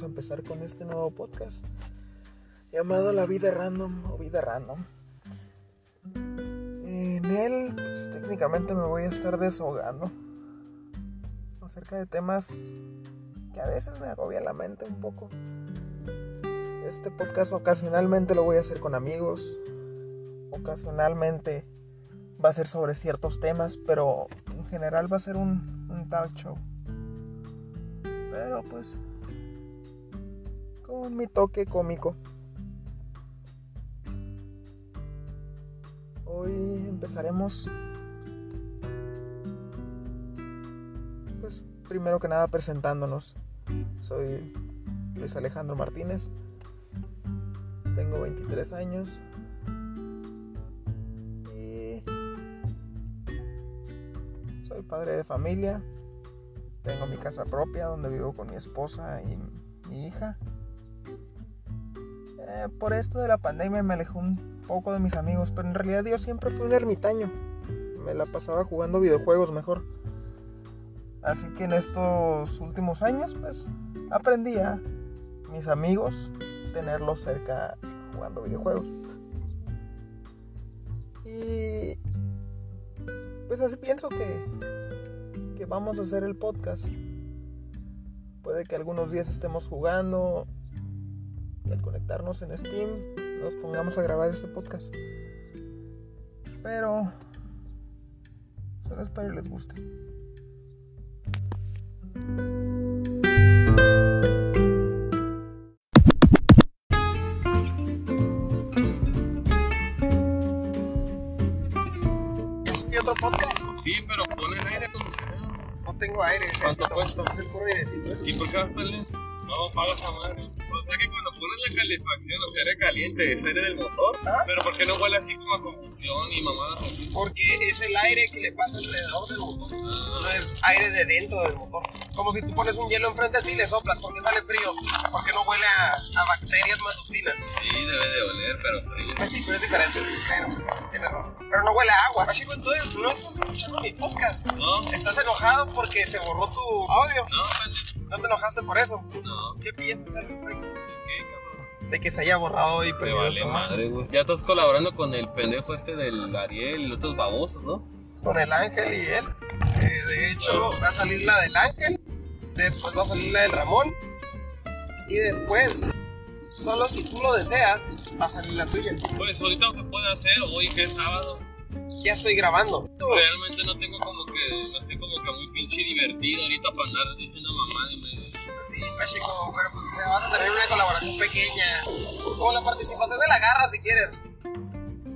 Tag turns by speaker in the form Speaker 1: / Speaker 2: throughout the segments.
Speaker 1: a empezar con este nuevo podcast llamado La Vida Random o Vida Random. En él, pues, técnicamente me voy a estar desahogando acerca de temas que a veces me agobia la mente un poco. Este podcast ocasionalmente lo voy a hacer con amigos, ocasionalmente va a ser sobre ciertos temas, pero en general va a ser un, un talk show. Pero pues con mi toque cómico. Hoy empezaremos pues primero que nada presentándonos. Soy Luis Alejandro Martínez. Tengo 23 años. Y soy padre de familia. Tengo mi casa propia donde vivo con mi esposa y mi hija. Eh, por esto de la pandemia me alejó un poco de mis amigos, pero en realidad yo siempre fui un ermitaño. Me la pasaba jugando videojuegos mejor. Así que en estos últimos años, pues aprendí a mis amigos tenerlos cerca jugando videojuegos. Y pues así pienso que, que vamos a hacer el podcast. Puede que algunos días estemos jugando y al conectarnos en Steam nos pongamos a grabar este podcast. Pero solo espero que les guste. ¿Es otro podcast?
Speaker 2: Sí, pero pon el aire acondicionado.
Speaker 1: No tengo aire.
Speaker 2: ¿Cuánto cuesta?
Speaker 1: Es el puro airecito.
Speaker 2: ¿Y por qué gastarle? No, pagas a madre. O sea que cuando pones la calefacción, o sea, aire caliente, es aire del motor.
Speaker 1: Ah.
Speaker 2: Pero ¿por qué no huele así como a combustión y mamadas así?
Speaker 3: Porque es el aire que le pasa alrededor del motor.
Speaker 2: Ah,
Speaker 3: No es aire de dentro del motor. Como si tú pones un hielo enfrente de ti y le soplas. porque sale frío? Porque no huele a, a bacterias matutinas.
Speaker 2: sí, debe de oler, pero frío.
Speaker 3: Pues sí, pero es diferente. Pero, pero no huele a agua. Ah, chico, entonces no estás escuchando mi podcast.
Speaker 2: No,
Speaker 3: Estás enojado porque se borró tu audio.
Speaker 2: no, vale.
Speaker 3: No te enojaste por eso.
Speaker 2: No,
Speaker 3: ¿Qué piensas al respecto?
Speaker 2: ¿qué, cabrón?
Speaker 3: De que se haya borrado y
Speaker 2: vale
Speaker 3: audio.
Speaker 2: madre, güey. Ya estás colaborando con el pendejo este del Ariel y los otros babosos, ¿no?
Speaker 3: con el ángel y él. Eh, de hecho, va a salir la del ángel, después va a salir la del Ramón, y después, solo si tú lo deseas, va a salir la tuya.
Speaker 2: Pues ahorita no se puede hacer, hoy que es sábado.
Speaker 3: Ya estoy grabando.
Speaker 2: Realmente no tengo como que, no estoy como que muy pinche divertido ahorita para andar diciendo mamá de medio.
Speaker 3: Sí, Pacheco, pero pues o sea, vas a tener una colaboración pequeña. O la participación de la garra si quieres.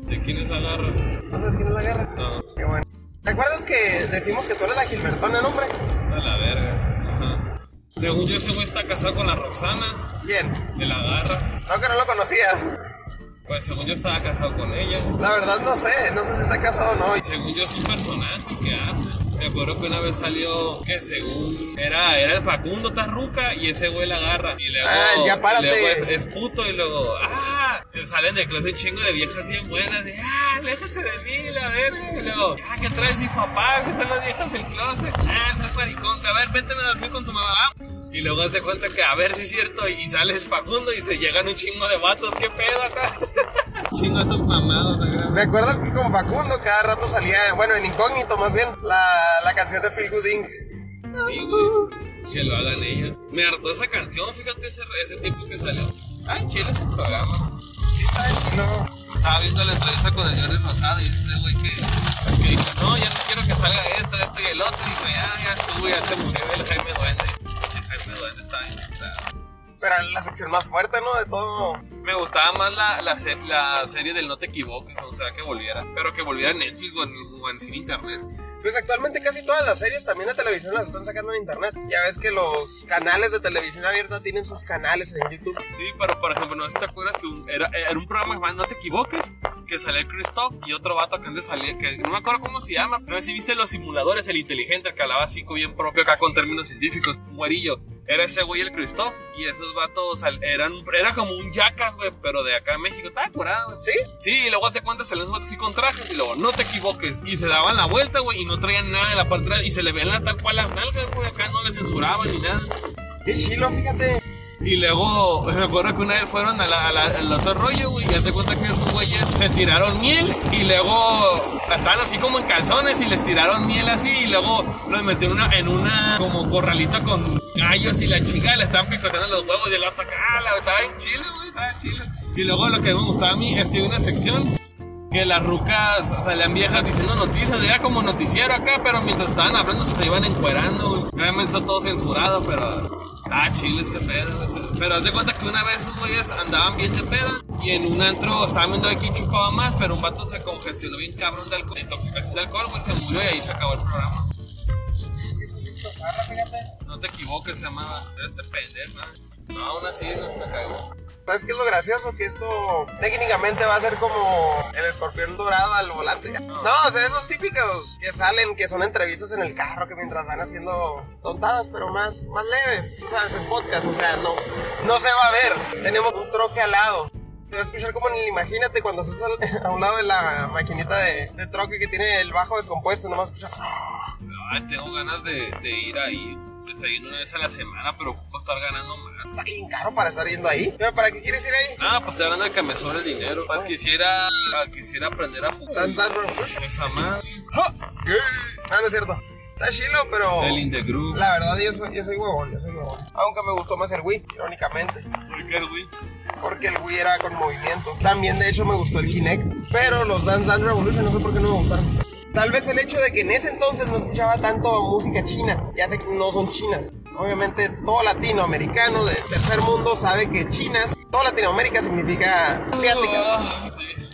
Speaker 2: ¿De quién es la garra?
Speaker 3: ¿No sabes quién es la garra?
Speaker 2: No,
Speaker 3: Qué bueno. ¿Te acuerdas que decimos que tú eres la Gilbertona, el hombre?
Speaker 2: a la verga. Ajá. Según yo, ese güey está casado con la Roxana,
Speaker 3: ¿Quién?
Speaker 2: de la garra.
Speaker 3: No, que no lo conocías.
Speaker 2: Pues según yo estaba casado con ella.
Speaker 3: La verdad no sé, no sé si está casado o no.
Speaker 2: Y según yo es un personaje que hace. Me acuerdo que una vez salió que según era, era el Facundo Tarruca y ese güey la agarra. Y luego,
Speaker 3: Ah, ya párate.
Speaker 2: y luego es, es puto y luego, ah, salen de clase chingo de viejas bien buenas. De, ah, déjense de mí, la verga. Y luego, ah, ¿qué traes, hijo papá? Que son las viejas del closet. Ah, estás maricón. A ver, vete a dormir con tu mamá. Y luego hace cuenta que a ver si es cierto. Y sale Facundo y se llegan un chingo de vatos. ¿Qué pedo acá? chingo estos mamados acá.
Speaker 3: Me acuerdo que con Facundo cada rato salía, bueno, en incógnito más bien, la, la canción de Feel Good Inc.
Speaker 2: Sí, güey. Que lo hagan ellas. Me hartó esa canción, fíjate ese, ese tipo que salió. Ah, chile ese programa.
Speaker 3: Chilo.
Speaker 2: Estaba viendo la entrevista con el Jordi Rosado y ese güey que, que dice, no, ya no quiero que salga esto, esto y el otro. Y dijo, ya, ya estuvo, ya se murió el Jaime
Speaker 3: era la sección más fuerte, ¿no? De todo.
Speaker 2: Me gustaba más la, la, se- la serie del No Te Equivoques, o sea, que volviera. Pero que volviera en Netflix o en, o en cine internet.
Speaker 3: Pues actualmente casi todas las series también de televisión las están sacando en internet. Ya ves que los canales de televisión abierta tienen sus canales en YouTube.
Speaker 2: Sí, pero por ejemplo, no te acuerdas que un- era, era un programa llamado No Te Equivoques, que salía Christoph y otro vato que antes salía, que no me acuerdo cómo se llama. No sé si viste los simuladores, el inteligente, el que hablaba así bien propio acá con términos científicos, un güerillo. Era ese güey el Christoph y esos vatos eran, era como un jackass, güey, pero de acá en México. Estaba curado, güey.
Speaker 3: ¿Sí?
Speaker 2: Sí, y luego te cuentas, salían esos vatos así con trajes y luego no te equivoques. Y se daban la vuelta, güey, y no traían nada en la parte de atrás y se le veían las- tal cual las nalgas, güey. Acá no les censuraban ni nada.
Speaker 3: Qué chilo, fíjate.
Speaker 2: Y luego, me acuerdo que una vez fueron a al otro rollo, güey, y ya te cuenta que esos güeyes se tiraron miel y luego estaban así como en calzones y les tiraron miel así y luego los metieron una- en una como corralito con gallos y la chica le estaban picoteando los huevos y el otro acá, la- estaba en chile, güey, estaba en chile. Y luego lo que me gustaba a mí es que hay una sección que las rucas salían viejas diciendo noticias, era como noticiero acá, pero mientras estaban hablando se iban encuerando, güey. Obviamente todo censurado, pero ah, chile ese pedo, ese- Pero haz de cuenta que una vez esos güeyes andaban bien de peda y en un antro estaban viendo de quién chupaba más, pero un vato se congestionó bien cabrón de alcohol, de intoxicación de alcohol, güey, se murió y ahí se acabó el programa. No te equivoques, se llamaba este pendejo, ¿no? No, aún así no me cagó.
Speaker 3: ¿Sabes qué es lo gracioso? Que esto técnicamente va a ser como el escorpión dorado al volante. No, o sea, esos típicos que salen, que son entrevistas en el carro, que mientras van haciendo tontadas, pero más, más leve, tú sabes, en podcast, o sea, no, no se va a ver. Tenemos un troque al lado. Se va a escuchar como en el imagínate cuando estás al- a un lado de la maquinita de, de troque que tiene el bajo descompuesto, nomás escuchas.
Speaker 2: Ay, tengo ganas de, de ir ahí. Yendo una vez a la semana, pero puedo estar ganando más.
Speaker 3: Está bien caro para estar yendo ahí. Pero ¿para qué quieres ir ahí?
Speaker 2: Ah, pues estoy hablando de que me sobre el dinero. Pues quisiera, quisiera aprender a jugar. Esa madre.
Speaker 3: ¡Ja! ¿Qué? Ah, no es cierto. Está chilo, pero.
Speaker 2: El In The Group.
Speaker 3: La verdad, yo soy, yo soy huevón, yo soy huevón. Aunque me gustó más el Wii, irónicamente.
Speaker 2: ¿Por qué, güey?
Speaker 3: Porque el Wii era con movimiento. También, de hecho, me gustó el Kinect. Pero los Dance Dance Revolution no sé por qué no me gustaron. Tal vez el hecho de que en ese entonces no escuchaba tanto música china. Ya sé que no son chinas. Obviamente, todo latinoamericano de tercer mundo sabe que chinas, todo Latinoamérica significa asiáticas.
Speaker 2: Ah.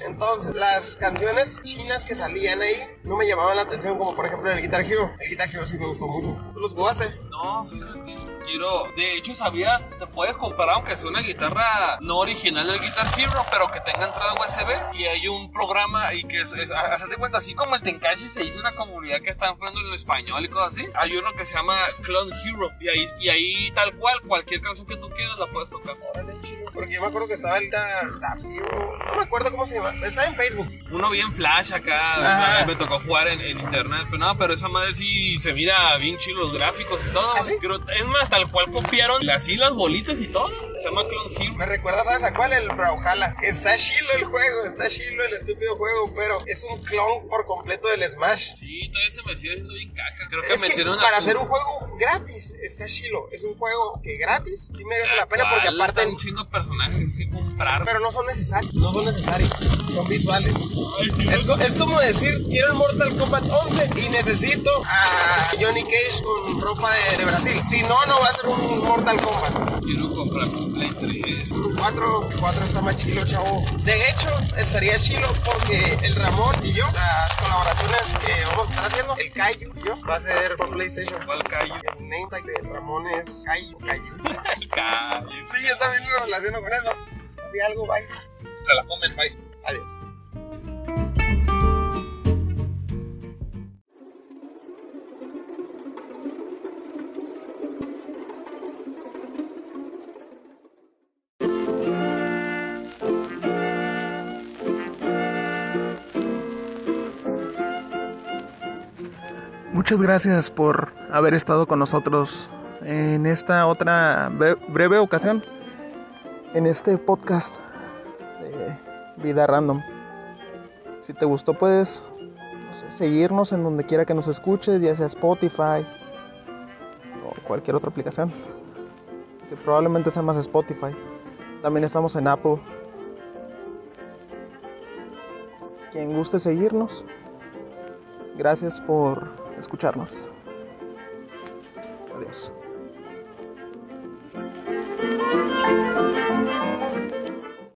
Speaker 3: Entonces, las canciones chinas que salían ahí no me llamaban la atención, como por ejemplo el Guitar Hero. El Guitar Hero sí me gustó mucho. ¿Tú los?
Speaker 2: No, fíjate. Quiero. De hecho, ¿sabías? Te puedes comprar, aunque sea una guitarra no original del Guitar Hero, pero que tenga entrada USB. Y hay un programa y que es. es hazte cuenta, así como el Tenkachi se hizo una comunidad que están poniendo en español y cosas así. Hay uno que se llama Clone Hero. Y ahí, y ahí tal cual, cualquier canción que tú quieras la puedes tocar.
Speaker 3: Porque yo me acuerdo que estaba el Guitar Hero. No me acuerdo cómo se llama. Está en Facebook.
Speaker 2: Uno bien flash acá, me tocó jugar en, en internet, pero no, pero esa madre sí se mira bien chido los gráficos y todo.
Speaker 3: ¿Ah, sí?
Speaker 2: Pero es más, tal cual copiaron así las bolitas y todo. Se llama Clone Hero.
Speaker 3: Me recuerda, ¿sabes a cuál? El Brawlhalla. Está chilo el juego, está chilo el estúpido juego, pero es un clon por completo del Smash.
Speaker 2: Sí, todavía se me sigue haciendo bien caca. Creo que
Speaker 3: Es que
Speaker 2: metieron a
Speaker 3: para hacer un juego gratis, está chilo. Es un juego que gratis sí merece la pena porque aparte.
Speaker 2: Un chingo de personajes que que comprar.
Speaker 3: Pero no son necesarios, no son necesarios, son visuales.
Speaker 2: Ay,
Speaker 3: es como decir, quiero el Mortal Kombat 11 y necesito a Johnny Cage con ropa de, de Brasil. Si no, no va a ser un Mortal Kombat.
Speaker 2: Quiero comprar un Play 3.
Speaker 3: 4, 4 está más chilo, chavo. De hecho, estaría chilo porque el Ramón y yo, las colaboraciones que vamos a estar haciendo, el Kaiju y yo, va a ser por PlayStation.
Speaker 2: ¿Cuál callo?
Speaker 3: El name tag de Ramón es Kaiju. Kaiju.
Speaker 2: El callo.
Speaker 3: Sí, yo también lo relaciono con eso. Si algo, bye.
Speaker 2: Se la comen, bye.
Speaker 3: Adiós.
Speaker 1: Muchas gracias por haber estado con nosotros en esta otra bre- breve ocasión, en este podcast de Vida Random. Si te gustó, puedes seguirnos en donde quiera que nos escuches, ya sea Spotify o cualquier otra aplicación, que probablemente sea más Spotify. También estamos en Apple. Quien guste seguirnos, gracias por escucharnos. Adiós.